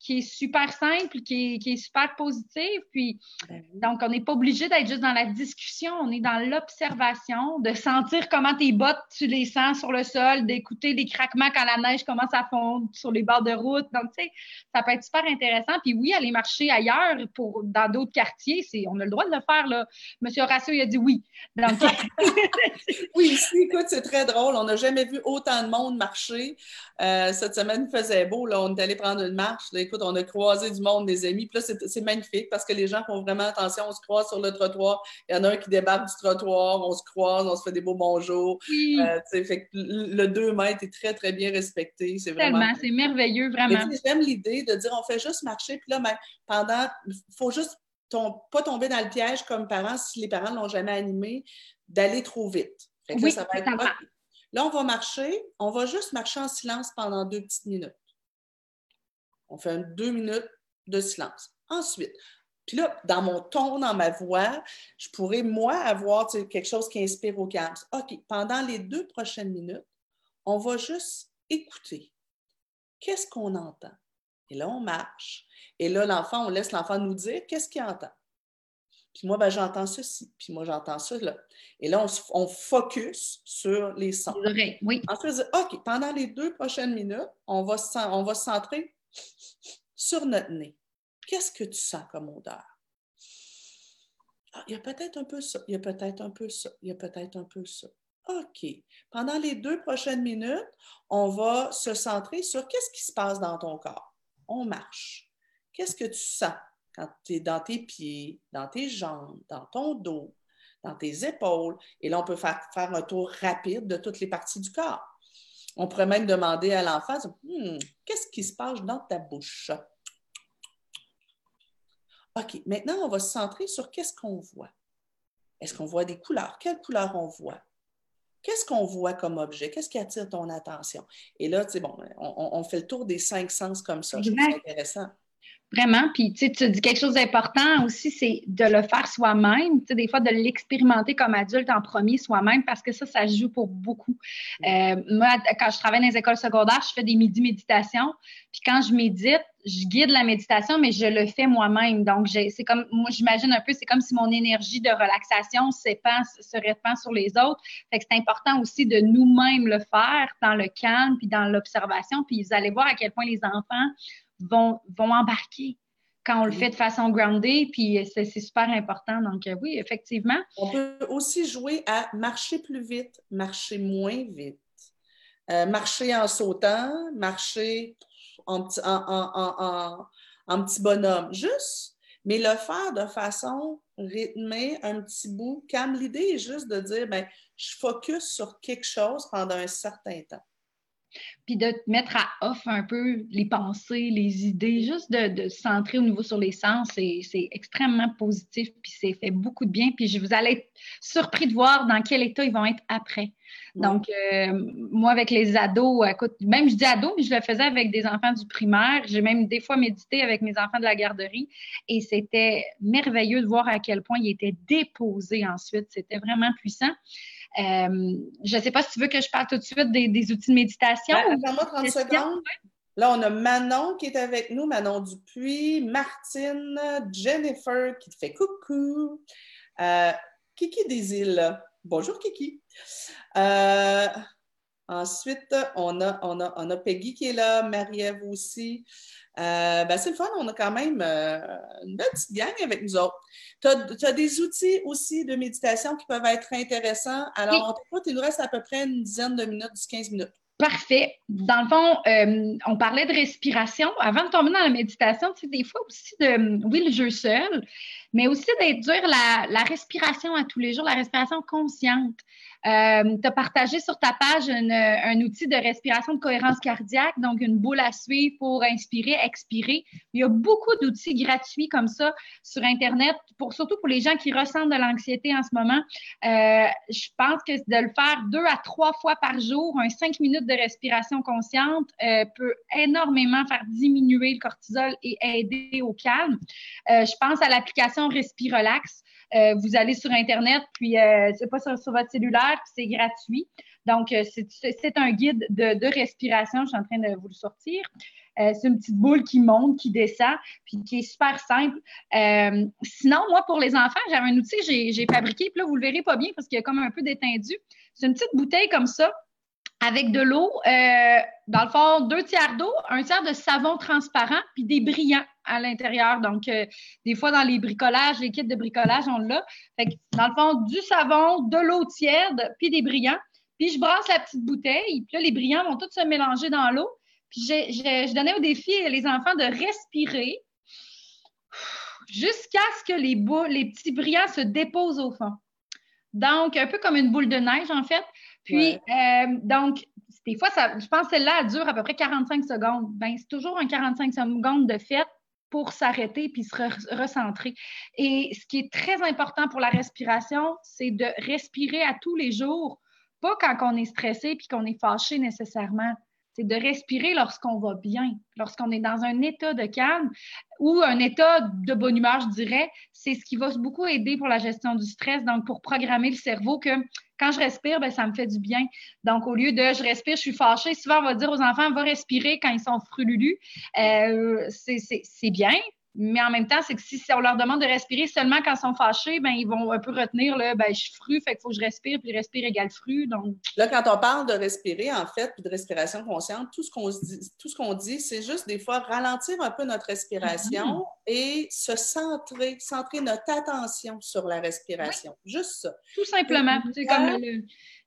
qui est super simple, qui est, qui est super positive. Puis, ben donc, on n'est pas obligé d'être juste dans la discussion, on est dans l'observation, de sentir comment tes bottes, tu les sens sur le sol, d'écouter les craquements quand la neige commence à fondre sur les bords de route. Donc, tu sais, ça peut être super intéressant. Puis oui, aller marcher ailleurs, pour, dans d'autres quartiers, c'est, on a le droit de le faire. Là. Monsieur Horacio, il a dit oui. Donc, oui, ici, écoute, c'est très drôle. On n'a jamais vu autant de monde marcher. Euh, cette semaine, il faisait beau. Là, on est allé prendre une marche. Là, écoute, on a croisé du monde, des amis. Puis là, c'est magnifique parce que les gens font vraiment attention. On se croise sur le trottoir. Il y en a un qui débarque du trottoir. On se croise, on se fait des beaux bonjours. Euh, fait le 2 mètres est très, très bien respecté. C'est vraiment. c'est merveilleux, vraiment. J'aime l'idée de dire on fait juste marcher. Puis là, ben, pendant. Il faut juste pas tomber dans le piège comme parents, si les parents ne l'ont jamais animé, d'aller trop vite. oui, ça va être Là, on va marcher, on va juste marcher en silence pendant deux petites minutes. On fait deux minutes de silence. Ensuite, puis là, dans mon ton, dans ma voix, je pourrais, moi, avoir quelque chose qui inspire au calme. OK, pendant les deux prochaines minutes, on va juste écouter. Qu'est-ce qu'on entend? Et là, on marche. Et là, l'enfant, on laisse l'enfant nous dire qu'est-ce qu'il entend. Puis moi, ben, j'entends ceci. Puis moi, j'entends ça là. Et là, on, focus sur les sons. oui. Ensuite, OK, pendant les deux prochaines minutes, on va, on va se centrer sur notre nez. Qu'est-ce que tu sens comme odeur? Ah, il y a peut-être un peu ça, il y a peut-être un peu ça, il y a peut-être un peu ça. OK. Pendant les deux prochaines minutes, on va se centrer sur qu'est-ce qui se passe dans ton corps. On marche. Qu'est-ce que tu sens quand tu es dans tes pieds, dans tes jambes, dans ton dos, dans tes épaules? Et là, on peut faire, faire un tour rapide de toutes les parties du corps. On pourrait même demander à l'enfant, hmm, qu'est-ce qui se passe dans ta bouche? OK, maintenant, on va se centrer sur qu'est-ce qu'on voit. Est-ce qu'on voit des couleurs? Quelles couleurs on voit? Qu'est-ce qu'on voit comme objet? Qu'est-ce qui attire ton attention? Et là, tu sais, bon, on, fait le tour des cinq sens comme ça. C'est intéressant. Vraiment. Puis, tu tu dis quelque chose d'important aussi, c'est de le faire soi-même. Tu sais, des fois, de l'expérimenter comme adulte en premier soi-même parce que ça, ça joue pour beaucoup. Euh, moi, quand je travaille dans les écoles secondaires, je fais des midi méditations. Puis quand je médite, je guide la méditation, mais je le fais moi-même. Donc, c'est comme, moi, j'imagine un peu, c'est comme si mon énergie de relaxation se répand sur les autres. Fait que c'est important aussi de nous-mêmes le faire dans le calme puis dans l'observation. Puis vous allez voir à quel point les enfants vont, vont embarquer quand on le fait de façon grounded, puis c'est super important. Donc, euh, oui, effectivement. On peut aussi jouer à marcher plus vite, marcher moins vite, euh, marcher en sautant, marcher en petit, en, petit bonhomme, juste, mais le faire de façon rythmée, un petit bout, calme. L'idée est juste de dire, ben, je focus sur quelque chose pendant un certain temps puis de te mettre à off un peu les pensées, les idées, juste de, se centrer au niveau sur les sens, c'est extrêmement positif, puis c'est fait beaucoup de bien. Puis je vous allez être surpris de voir dans quel état ils vont être après. Donc, euh, moi, avec les ados, écoute, même je dis ados, mais je le faisais avec des enfants du primaire. J'ai même des fois médité avec mes enfants de la garderie et c'était merveilleux de voir à quel point ils étaient déposés ensuite. C'était vraiment puissant. Euh, je ne sais pas si tu veux que je parle tout de suite des, outils de méditation. Ben, moi 30 secondes. Là, on a Manon qui est avec nous, Manon Dupuis, Martine, Jennifer qui te fait coucou, euh, Kiki des îles. Bonjour Kiki. Euh, ensuite, on a, on, a, on a Peggy qui est là, Marie-Ève aussi. Euh, ben, c'est le fun, on a quand même euh, une belle petite gang avec nous autres. Tu as, des outils aussi de méditation qui peuvent être intéressants. Alors, on il nous reste à peu près une dizaine de minutes, 10-15 minutes. Parfait. Dans le fond, euh, on parlait de respiration. Avant de tomber dans la méditation, tu sais, des fois aussi de, oui, le jeu seul, mais aussi d'induire la, respiration à tous les jours, la respiration consciente. Euh, tu as partagé sur ta page un outil de respiration de cohérence cardiaque, donc une boule à suivre pour inspirer, expirer. Il y a beaucoup d'outils gratuits comme ça sur Internet, pour, surtout pour les gens qui ressentent de l'anxiété en ce moment. Euh, je pense que de le faire deux à trois fois par jour, un cinq minutes de respiration consciente, euh, peut énormément faire diminuer le cortisol et aider au calme. Euh, je pense à l'application Respirelax. Euh, vous allez sur Internet, puis euh, c'est pas sur, votre cellulaire, puis c'est gratuit. Donc, euh, c'est un guide de, respiration. Je suis en train de vous le sortir. c'est une petite boule qui monte, qui descend, puis qui est super simple. sinon, moi, pour les enfants, j'avais un outil que j'ai fabriqué, puis là, vous le verrez pas bien parce qu'il est comme un peu détendu. C'est une petite bouteille comme ça, avec de l'eau, dans le fond, deux tiers d'eau, un tiers de savon transparent, puis des brillants à l'intérieur. Donc, euh, des fois, dans les bricolages, les kits de bricolage, on l'a. Fait que, dans le fond, du savon, de l'eau tiède, puis des brillants. Puis, je brasse la petite bouteille, puis là, les brillants vont tous se mélanger dans l'eau. Puis, je donnais au défi les enfants de respirer jusqu'à ce que les, les petits brillants se déposent au fond. Donc, un peu comme une boule de neige, en fait. Puis, euh, donc, des fois, ça, je pense que celle-là, dure à peu près 45 secondes. Ben, c'est toujours un 45 secondes de fait pour s'arrêter puis se recentrer. Et ce qui est très important pour la respiration, c'est de respirer à tous les jours, pas quand on est stressé puis qu'on est fâché nécessairement. C'est de respirer lorsqu'on va bien, lorsqu'on est dans un état de calme ou un état de bonne humeur, je dirais. C'est ce qui va beaucoup aider pour la gestion du stress, donc pour programmer le cerveau que quand je respire, ben, ça me fait du bien. Donc, au lieu de je respire, je suis fâchée, souvent on va dire aux enfants, va respirer quand ils sont frululus. Euh, c'est bien, mais en même temps, c'est que si on leur demande de respirer seulement quand ils sont fâchés, ben, ils vont un peu retenir, là, ben, je suis fru, fait qu'il faut que je respire, puis respire égale fru. Donc... Là, quand on parle de respirer, en fait, puis de respiration consciente, tout ce qu'on dit, tout ce qu'on dit, c'est juste des fois ralentir un peu notre respiration mm-hmm. et se centrer, centrer notre attention sur la respiration. Juste ça. Tout simplement. C'est comme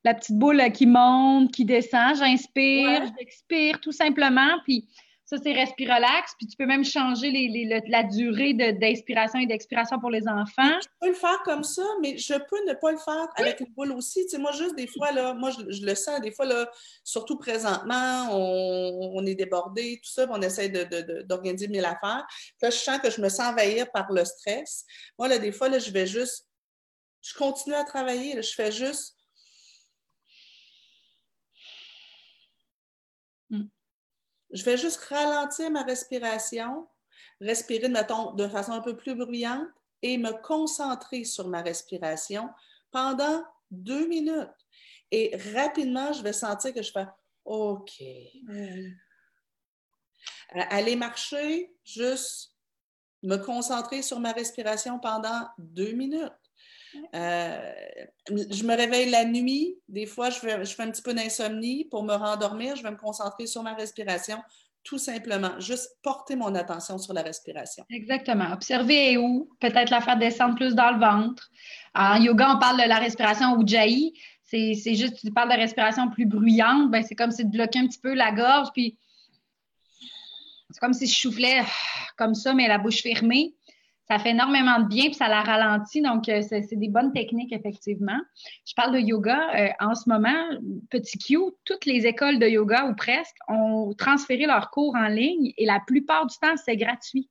la petite boule qui monte, qui descend. J'inspire, j'expire, tout simplement. Puis ça, c'est respirelax. Puis tu peux même changer la durée d'inspiration et d'expiration pour les enfants. Je peux le faire comme ça, mais je peux ne pas le faire avec une boule aussi. Tu sais, moi, juste des fois, là, moi, je, le sens, des fois, là, surtout présentement, on, est débordé, tout ça, on essaie d'organiser de, mille affaires. Puis là, je sens que je me sens envahir par le stress. Moi, là, des fois, là, je vais juste, je continue à travailler, je fais juste je vais juste ralentir ma respiration, respirer, mettons, de façon un peu plus bruyante et me concentrer sur ma respiration pendant deux minutes. Et rapidement, je vais sentir que je fais OK. Aller marcher, juste me concentrer sur ma respiration pendant deux minutes. Euh, je me réveille la nuit. Des fois, je fais, un petit peu d'insomnie. Pour me rendormir, je vais me concentrer sur ma respiration. Tout simplement, juste porter mon attention sur la respiration. Exactement. Observer où, peut-être la faire descendre plus dans le ventre. En yoga, on parle de la respiration Ujjayi. C'est juste, tu parles de respiration plus bruyante, ben, c'est comme si tu bloquais un petit peu la gorge, puis c'est comme si je soufflais comme ça, mais la bouche fermée ça fait énormément de bien, puis ça la ralentit. Donc, euh, c'est des bonnes techniques, effectivement. Je parle de yoga. Euh, en ce moment, petit Q, toutes les écoles de yoga, ou presque, ont transféré leurs cours en ligne et la plupart du temps, c'est gratuit.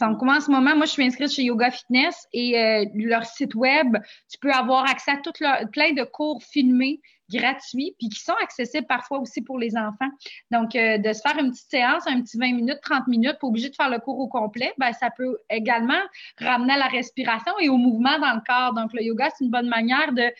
Donc, moi, en ce moment, moi, je suis inscrite chez Yoga Fitness et euh, leur site web, tu peux avoir accès à tout plein de cours filmés gratuits, puis qui sont accessibles parfois aussi pour les enfants. Donc, euh, de se faire une petite séance, un petit 20 minutes, 30 minutes, pas obligé de faire le cours au complet, ben, ça peut également ramener à la respiration et au mouvement dans le corps. Donc, le yoga, c'est une bonne manière de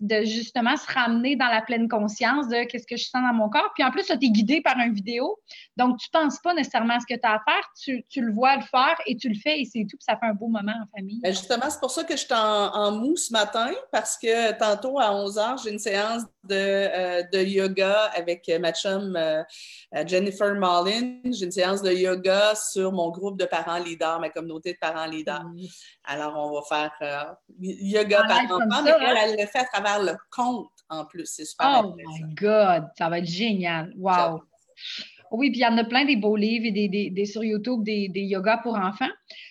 de justement se ramener dans la pleine conscience de qu'est-ce que je sens dans mon corps. Puis en plus, tu es guidé par une vidéo. Donc, tu ne penses pas nécessairement à ce que tu as à faire. Tu, tu, le vois le faire et tu le fais et c'est tout. Puis ça fait un beau moment en famille. Ben, justement, c'est pour ça que je suis en, en, mou ce matin parce que tantôt à 11 h, j'ai une séance de, euh, de, yoga avec ma chum euh, Jennifer Marlin. J'ai une séance de yoga sur mon groupe de parents leaders, ma communauté de parents leaders. Alors, on va faire euh, yoga par enfant, mais elle, elle le fait à travers le compte en plus. C'est super Oh my God, ça va être génial. Wow. Oui, puis il y en a plein des beaux livres et des, des, sur YouTube des, des yogas pour enfants.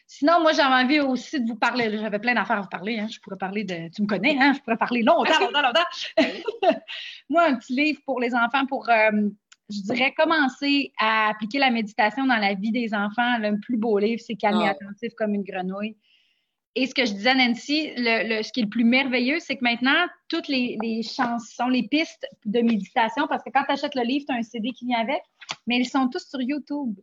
Sinon, moi, j'avais envie aussi de vous parler. J'avais plein d'affaires à vous parler. Hein. Je pourrais parler de. Tu me connais, hein? Je pourrais parler longtemps, longtemps, longtemps. moi, un petit livre pour les enfants pour. Euh, je dirais commencer à appliquer la méditation dans la vie des enfants. Le plus beau livre, c'est Calmer oh. attentif comme une grenouille. Et ce que je disais à Nancy, le, ce qui est le plus merveilleux, c'est que maintenant, toutes les, les, chansons, les pistes de méditation, parce que quand tu achètes le livre, tu as un CD qui vient avec, mais ils sont tous sur YouTube.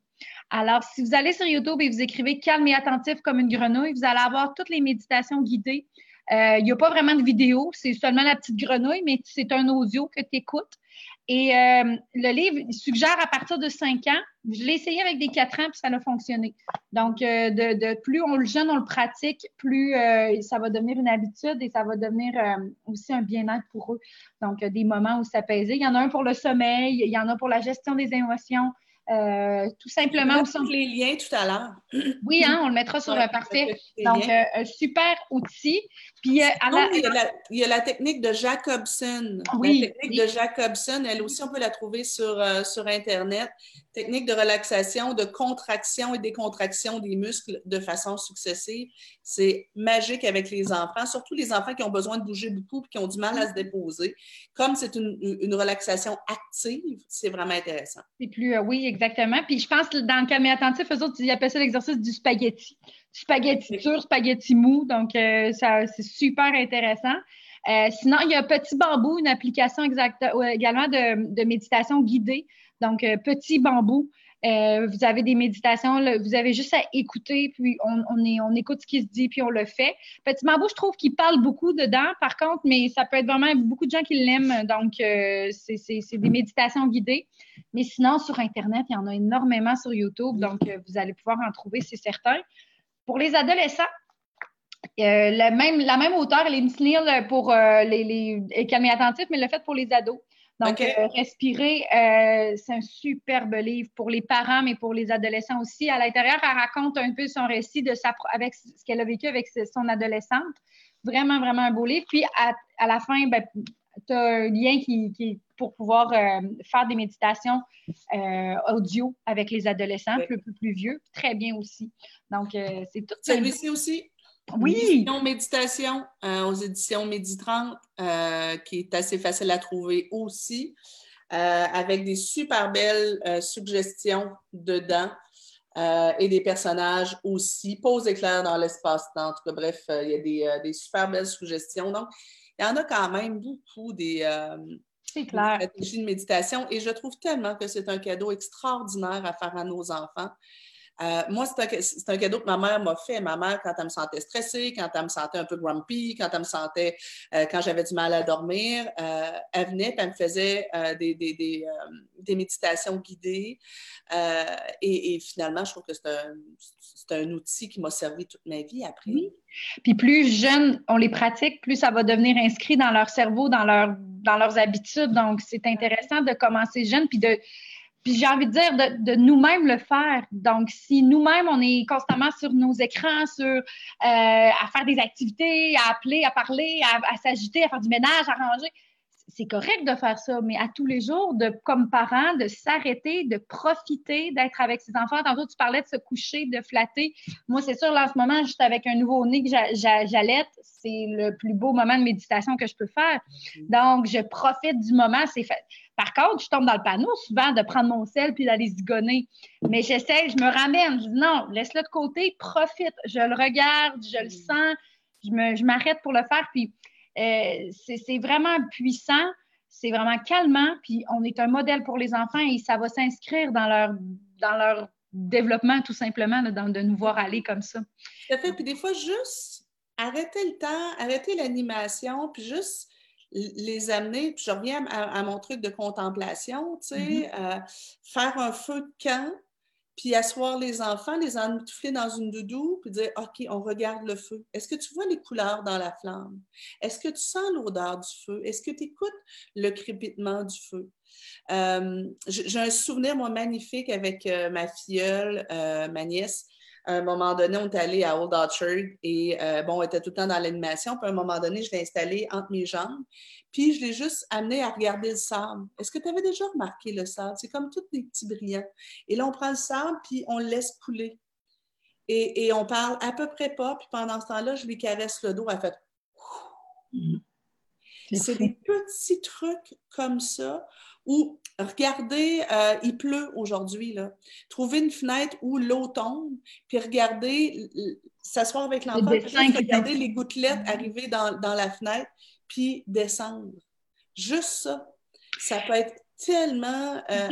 Alors, si vous allez sur YouTube et vous écrivez calme et attentif comme une grenouille, vous allez avoir toutes les méditations guidées. Euh, il n'y a pas vraiment de vidéo, c'est seulement la petite grenouille, mais c'est un audio que tu écoutes. Et euh, le livre suggère à partir de 5 ans. Je l'ai essayé avec des 4 ans, puis ça a fonctionné. Donc, euh, de, plus on le jeune, on le pratique, plus euh, ça va devenir une habitude et ça va devenir aussi un bien-être pour eux. Donc, des moments où s'apaiser. Il y en a un pour le sommeil, il y en a pour la gestion des émotions, euh, tout simplement. On les liens tout à l'heure. Oui, hein, on le mettra sur le parfait. Donc, euh, un super outil. Puis, euh, il, y a la, technique de Jacobson. Oui, la technique de Jacobson, elle aussi, on peut la trouver sur, sur Internet. Technique de relaxation, de contraction et décontraction des muscles de façon successive. C'est magique avec les enfants, surtout les enfants qui ont besoin de bouger beaucoup et qui ont du mal à se déposer. Comme c'est une, une, relaxation active, c'est vraiment intéressant. C'est plus, oui, exactement. Puis je pense que dans le calme attentif, eux autres, ils appellent ça l'exercice du spaghetti. spaghetti dur, spaghetti mou. Donc, euh, ça, c'est super intéressant. Euh, sinon, il y a Petit Bambou, une application exacte, également de, de, méditation guidée. Donc, euh, Petit Bambou, euh, vous avez des méditations, vous avez juste à écouter, puis on, on, écoute ce qui se dit, puis on le fait. Petit Bambou, je trouve qu'il parle beaucoup dedans, par contre, mais ça peut être vraiment beaucoup de gens qui l'aiment. Donc, euh, c'est des méditations guidées. Mais sinon, sur Internet, il y en a énormément sur YouTube, donc vous allez pouvoir en trouver, c'est certain. Pour les adolescents, la, même, la même auteur, elle est pour les, les calmer attentifs, mais le fait pour les ados. Donc, euh, Respirer, euh, c'est un superbe livre pour les parents, mais pour les adolescents aussi. À l'intérieur, elle raconte un peu son récit de sa, avec ce qu'elle a vécu avec son adolescente. Vraiment, vraiment un beau livre. Puis, à, la fin, ben, tu as un lien qui, qui pour pouvoir euh, faire des méditations audio avec les adolescents, un peu plus, vieux. Très bien aussi. Donc, c'est tout. Celui-ci aussi? Oui. méditation euh, aux éditions Midi 30, euh, qui est assez facile à trouver aussi, euh, avec des super belles suggestions dedans et des personnages aussi. Pause éclair dans l'espace-temps. En tout cas, bref, il y a des, des, super belles suggestions. Donc, il y en a quand même beaucoup des clair. stratégie de méditation. Et je trouve tellement que c'est un cadeau extraordinaire à faire à nos enfants. Euh, moi, c'est un, cadeau que ma mère m'a fait. Ma mère, quand elle me sentait stressée, quand elle me sentait un peu grumpy, quand elle me sentait, euh, quand j'avais du mal à dormir, euh, elle venait et elle me faisait des, des, des, des, méditations guidées. Et, finalement, je trouve que c'est un, un, outil qui m'a servi toute ma vie après. Oui. Puis plus jeunes on les pratique, plus ça va devenir inscrit dans leur cerveau, dans, leur, dans leurs habitudes. Donc, c'est intéressant de commencer jeune puis de puis j'ai envie de dire de, nous-mêmes le faire. Donc, si nous-mêmes, on est constamment sur nos écrans, sur euh, à faire des activités, à appeler, à parler, à, s'agiter, à faire du ménage, à ranger, c'est correct de faire ça, mais à tous les jours, de, comme parents, de s'arrêter, de profiter d'être avec ses enfants. Tantôt, tu parlais de se coucher, de flatter. Moi, c'est sûr, là, en ce moment, juste avec un nouveau-né que j'allaite, c'est le plus beau moment de méditation que je peux faire. Donc, je profite du moment. C'est fait. Par contre, je tombe dans le panneau souvent de prendre mon sel puis d'aller zigonner. Mais j'essaie, je me ramène. Je dis non, laisse-le de côté, profite. Je le regarde, je le mm. sens, je m'arrête pour le faire. Puis c'est vraiment puissant, c'est vraiment calmant. Puis on est un modèle pour les enfants et ça va s'inscrire dans leur, dans leur développement tout simplement, dans, de nous voir aller comme ça. Tout à fait. Puis des fois, juste arrêter le temps, arrêter l'animation, puis juste les amener, puis je reviens à, mon truc de contemplation, tu sais, mm-hmm. euh, faire un feu de camp, puis asseoir les enfants, les emmitoufler dans une doudou, puis dire OK, on regarde le feu. Est-ce que tu vois les couleurs dans la flamme? Est-ce que tu sens l'odeur du feu? Est-ce que tu écoutes le crépitement du feu? Euh, j'ai un souvenir, moi, magnifique avec euh, ma filleule, ma nièce à un moment donné, on est allé à Old Orchard et euh, bon, on était tout le temps dans l'animation. Puis à un moment donné, je l'ai installé entre mes jambes. Puis je l'ai juste amené à regarder le sable. Est-ce que tu avais déjà remarqué le sable? C'est comme tous des petits brillants. Et là, on prend le sable, puis on le laisse couler. Et, et on parle à peu près pas. Puis pendant ce temps-là, je lui caresse le dos. Elle fait. Mm. C'est des petits trucs comme ça où regardez, euh, il pleut aujourd'hui, là. Trouvez une fenêtre où l'eau tombe, puis regardez, s'asseoir avec l'enfant, regarder les gouttelettes arriver dans, la fenêtre, puis descendre. Juste ça. Ça peut être tellement. Euh,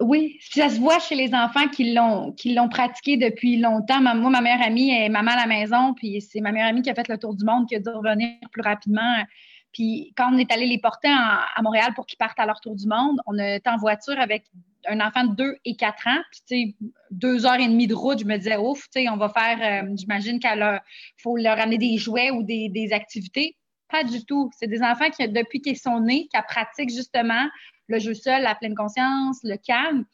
oui, ça se voit chez les enfants qui l'ont qui l'ont pratiqué depuis longtemps. moi, ma meilleure amie est maman à la maison, puis c'est ma meilleure amie qui a fait le tour du monde, qui a dû revenir plus rapidement puis quand on est allé les porter à Montréal pour qu'ils partent à leur tour du monde, on est en voiture avec un enfant de 2 et 4 ans. Puis, tu sais, deux heures et demie de route, je me disais, ouf, tu sais, on va faire, euh, j'imagine qu'il faut leur amener des jouets ou des, activités. Pas du tout. C'est des enfants qui, depuis qu'ils sont nés, qui pratiquent justement le jeu seul, la pleine conscience, le calme.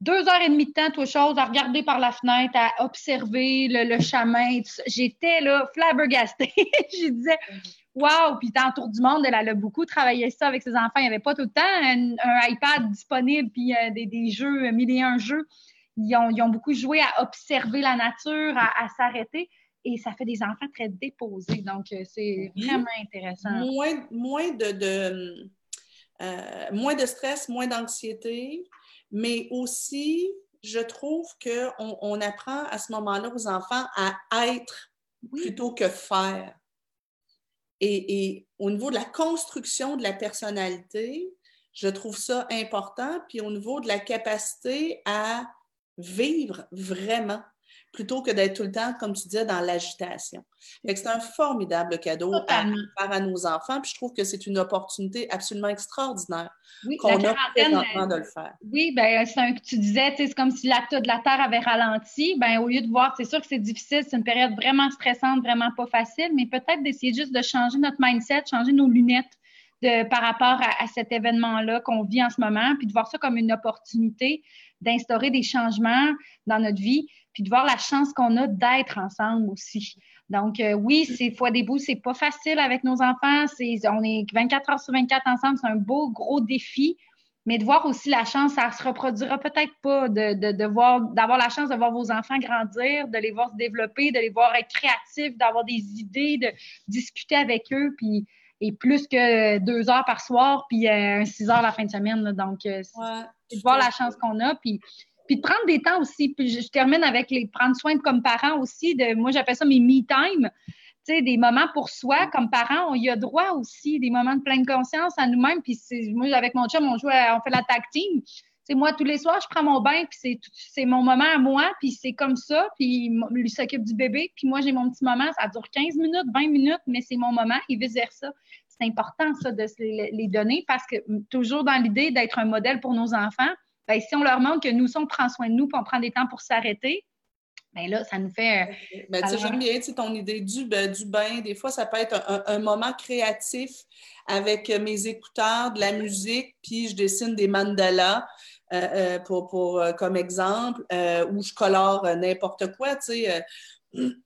Deux heures et demie de temps, toute chose, à regarder par la fenêtre, à observer le, le chemin. J'étais là, flabbergastée. je disais, Wow! Puis dans Tour du monde, elle, a beaucoup travaillé ça avec ses enfants. Il n'y avait pas tout le temps un, iPad disponible, puis euh, des, jeux, mille et un jeux. Ils ont, beaucoup joué à observer la nature, à, s'arrêter. Et ça fait des enfants très déposés. Donc, euh, c'est vraiment intéressant. Moins, moins de, euh, moins de stress, moins d'anxiété, mais aussi, je trouve qu'on on apprend à ce moment-là aux enfants à être plutôt que faire. Et, au niveau de la construction de la personnalité, je trouve ça important. Puis au niveau de la capacité à vivre vraiment plutôt que d'être tout le temps, comme tu disais, dans l'agitation. C'est un formidable cadeau à faire à nos enfants, puis je trouve que c'est une opportunité absolument extraordinaire qu'on a présentement de le faire. Oui, bien, c'est tu disais, c'est comme si l'acte de la Terre avait ralenti. Ben, au lieu de voir, c'est sûr que c'est difficile, c'est une période vraiment stressante, vraiment pas facile, mais peut-être d'essayer juste de changer notre mindset, changer nos lunettes. De, par rapport à cet événement-là qu'on vit en ce moment, puis de voir ça comme une opportunité d'instaurer des changements dans notre vie, puis de voir la chance qu'on a d'être ensemble aussi. Donc, euh, oui, c'est fois des bouts, c'est pas facile avec nos enfants. C'est, on est 24 heures sur 24 ensemble, c'est un beau, gros défi. Mais de voir aussi la chance, ça se reproduira peut-être pas, de, de, voir, d'avoir la chance de voir vos enfants grandir, de les voir se développer, de les voir être créatifs, d'avoir des idées, de discuter avec eux, puis et plus que deux heures par soir, puis euh, six heures la fin de semaine. donc, euh, de voir la chance qu'on a, puis puis de prendre des temps aussi. Puis je, termine avec les prendre soin de, comme parents aussi. De, moi, j'appelle ça mes me time. sais, des moments pour soi, comme parents, on y a droit aussi, des moments de pleine conscience à nous-mêmes. Puis moi, avec mon chum, on joue, on fait la tag team. C'est moi, tous les soirs, je prends mon bain, puis c'est mon moment à moi, puis c'est comme ça, puis lui s'occupe du bébé, puis moi, j'ai mon petit moment, ça dure 15 minutes, 20 minutes, mais c'est mon moment, et vice-versa. C'est important, ça, de les donner, parce que toujours dans l'idée d'être un modèle pour nos enfants, bien, si on leur montre que nous, sommes, on prend soin de nous, puis on prend des temps pour s'arrêter, bien là, ça nous fait. Mais tu sais, j'aime bien ton idée du, du bain. Des fois, ça peut être un, moment créatif avec mes écouteurs, de la musique, puis je dessine des mandalas. Euh, euh, pour, pour euh, comme exemple, où je colore n'importe quoi, tu sais.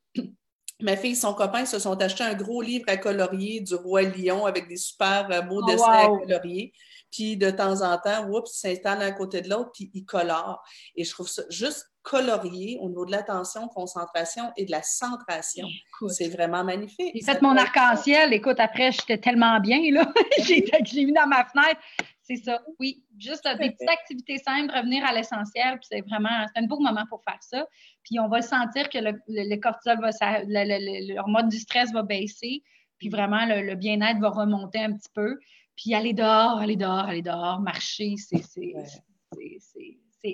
Ma fille et son copain se sont achetés un gros livre à colorier du Roi Lion avec des super beaux oh, dessins à colorier. Puis de temps en temps, oups, ils s'installent à côté de l'autre, puis ils colorent. Et je trouve ça juste colorier au niveau de l'attention, concentration et de la centration. C'est vraiment magnifique. J'ai fait mon arc-en-ciel. Écoute, après, j'étais tellement bien, là. j'ai mis dans ma fenêtre. C'est ça, oui. Juste des petites activités simples, revenir à l'essentiel. Puis c'est vraiment, c'est un beau moment pour faire ça. Puis on va sentir que le, cortisol va, le, mode du stress va baisser. Puis vraiment, le, bien-être va remonter un petit peu. Puis aller dehors, aller dehors, aller dehors, marcher, c'est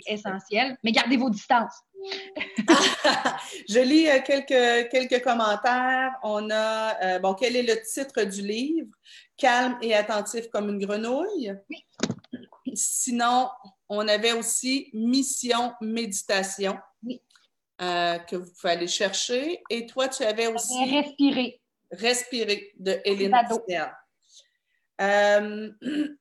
essentiel. Mais gardez vos distances. Je lis euh, quelques, quelques commentaires. On a, euh, bon, quel est le titre du livre? Calme et attentif comme une grenouille. Oui. Sinon, on avait aussi Mission Méditation. Oui. Euh, que vous pouvez aller chercher. Et toi, tu avais aussi. Respirer. Respirer de Hélène euh,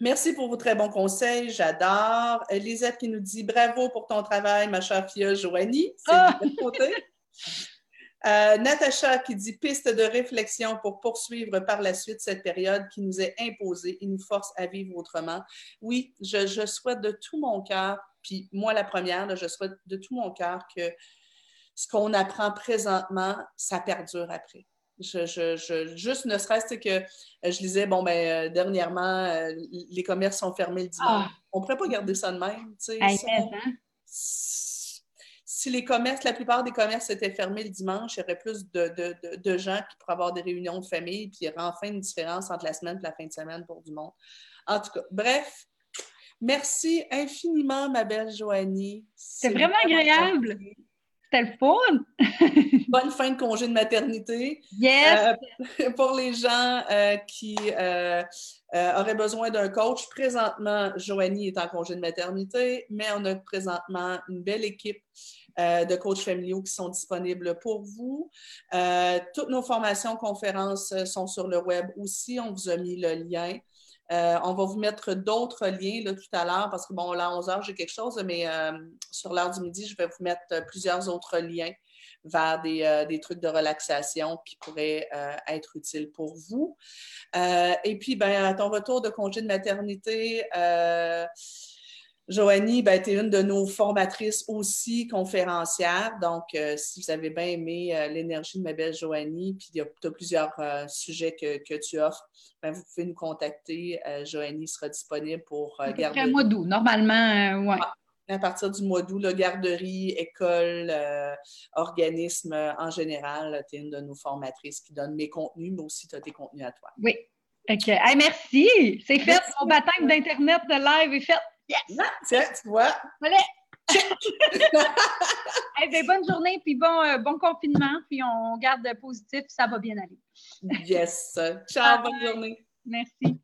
Merci pour vos très bons conseils, j'adore. Elisette qui nous dit bravo pour ton travail, ma chère fille Joanie. C'est ah! côté. Euh, Natacha qui dit piste de réflexion pour poursuivre par la suite cette période qui nous est imposée et nous force à vivre autrement. Oui, je, souhaite de tout mon cœur, puis moi la première, je souhaite de tout mon cœur que ce qu'on apprend présentement, ça perdure après. Je, juste ne serait-ce que euh, je disais, bon, ben, euh, dernièrement, les commerces sont fermés le dimanche. Ah! On ne pourrait pas garder ça de même. Tu si les commerces, la plupart des commerces étaient fermés le dimanche, il y aurait plus de, gens qui pourraient avoir des réunions de famille, puis il y aurait enfin une différence entre la semaine et la fin de semaine pour du monde. En tout cas, bref, merci infiniment, ma belle Joanie. C'est vraiment agréable. C'était le fun! Bonne fin de congé de maternité. Yes! Euh, pour les gens euh, qui euh, auraient besoin d'un coach, présentement, Joanie est en congé de maternité, mais on a présentement une belle équipe euh, de coachs familiaux qui sont disponibles pour vous. Euh, toutes nos formations, conférences euh, sont sur le web aussi. On vous a mis le lien. on va vous mettre d'autres liens tout à l'heure parce que, bon, là, à 11 heures, j'ai quelque chose, mais sur l'heure du midi, je vais vous mettre plusieurs autres liens vers des, trucs de relaxation qui pourraient être utiles pour vous. et puis, ben, à ton retour de congé de maternité, Joanie, ben, tu es une de nos formatrices aussi conférencières. Donc, euh, si vous avez bien aimé euh, l'énergie de ma belle Joanie, puis tu as plusieurs euh, sujets que, tu offres, ben, vous pouvez nous contacter. Joanie sera disponible pour garder. mois d'août, normalement, oui. Ah, à partir du mois d'août, garderie, école, organisme en général, tu es une de nos formatrices qui donne mes contenus, mais aussi tu as tes contenus à toi. Oui. OK. merci. C'est fait. Mon baptême d'Internet de live est fait. Yes! tiens, tu vois. Voilà. Ben, bonne journée, puis bon, euh, bon confinement, puis on garde positif, ça va bien aller. yes. Ciao, bonne journée. Merci.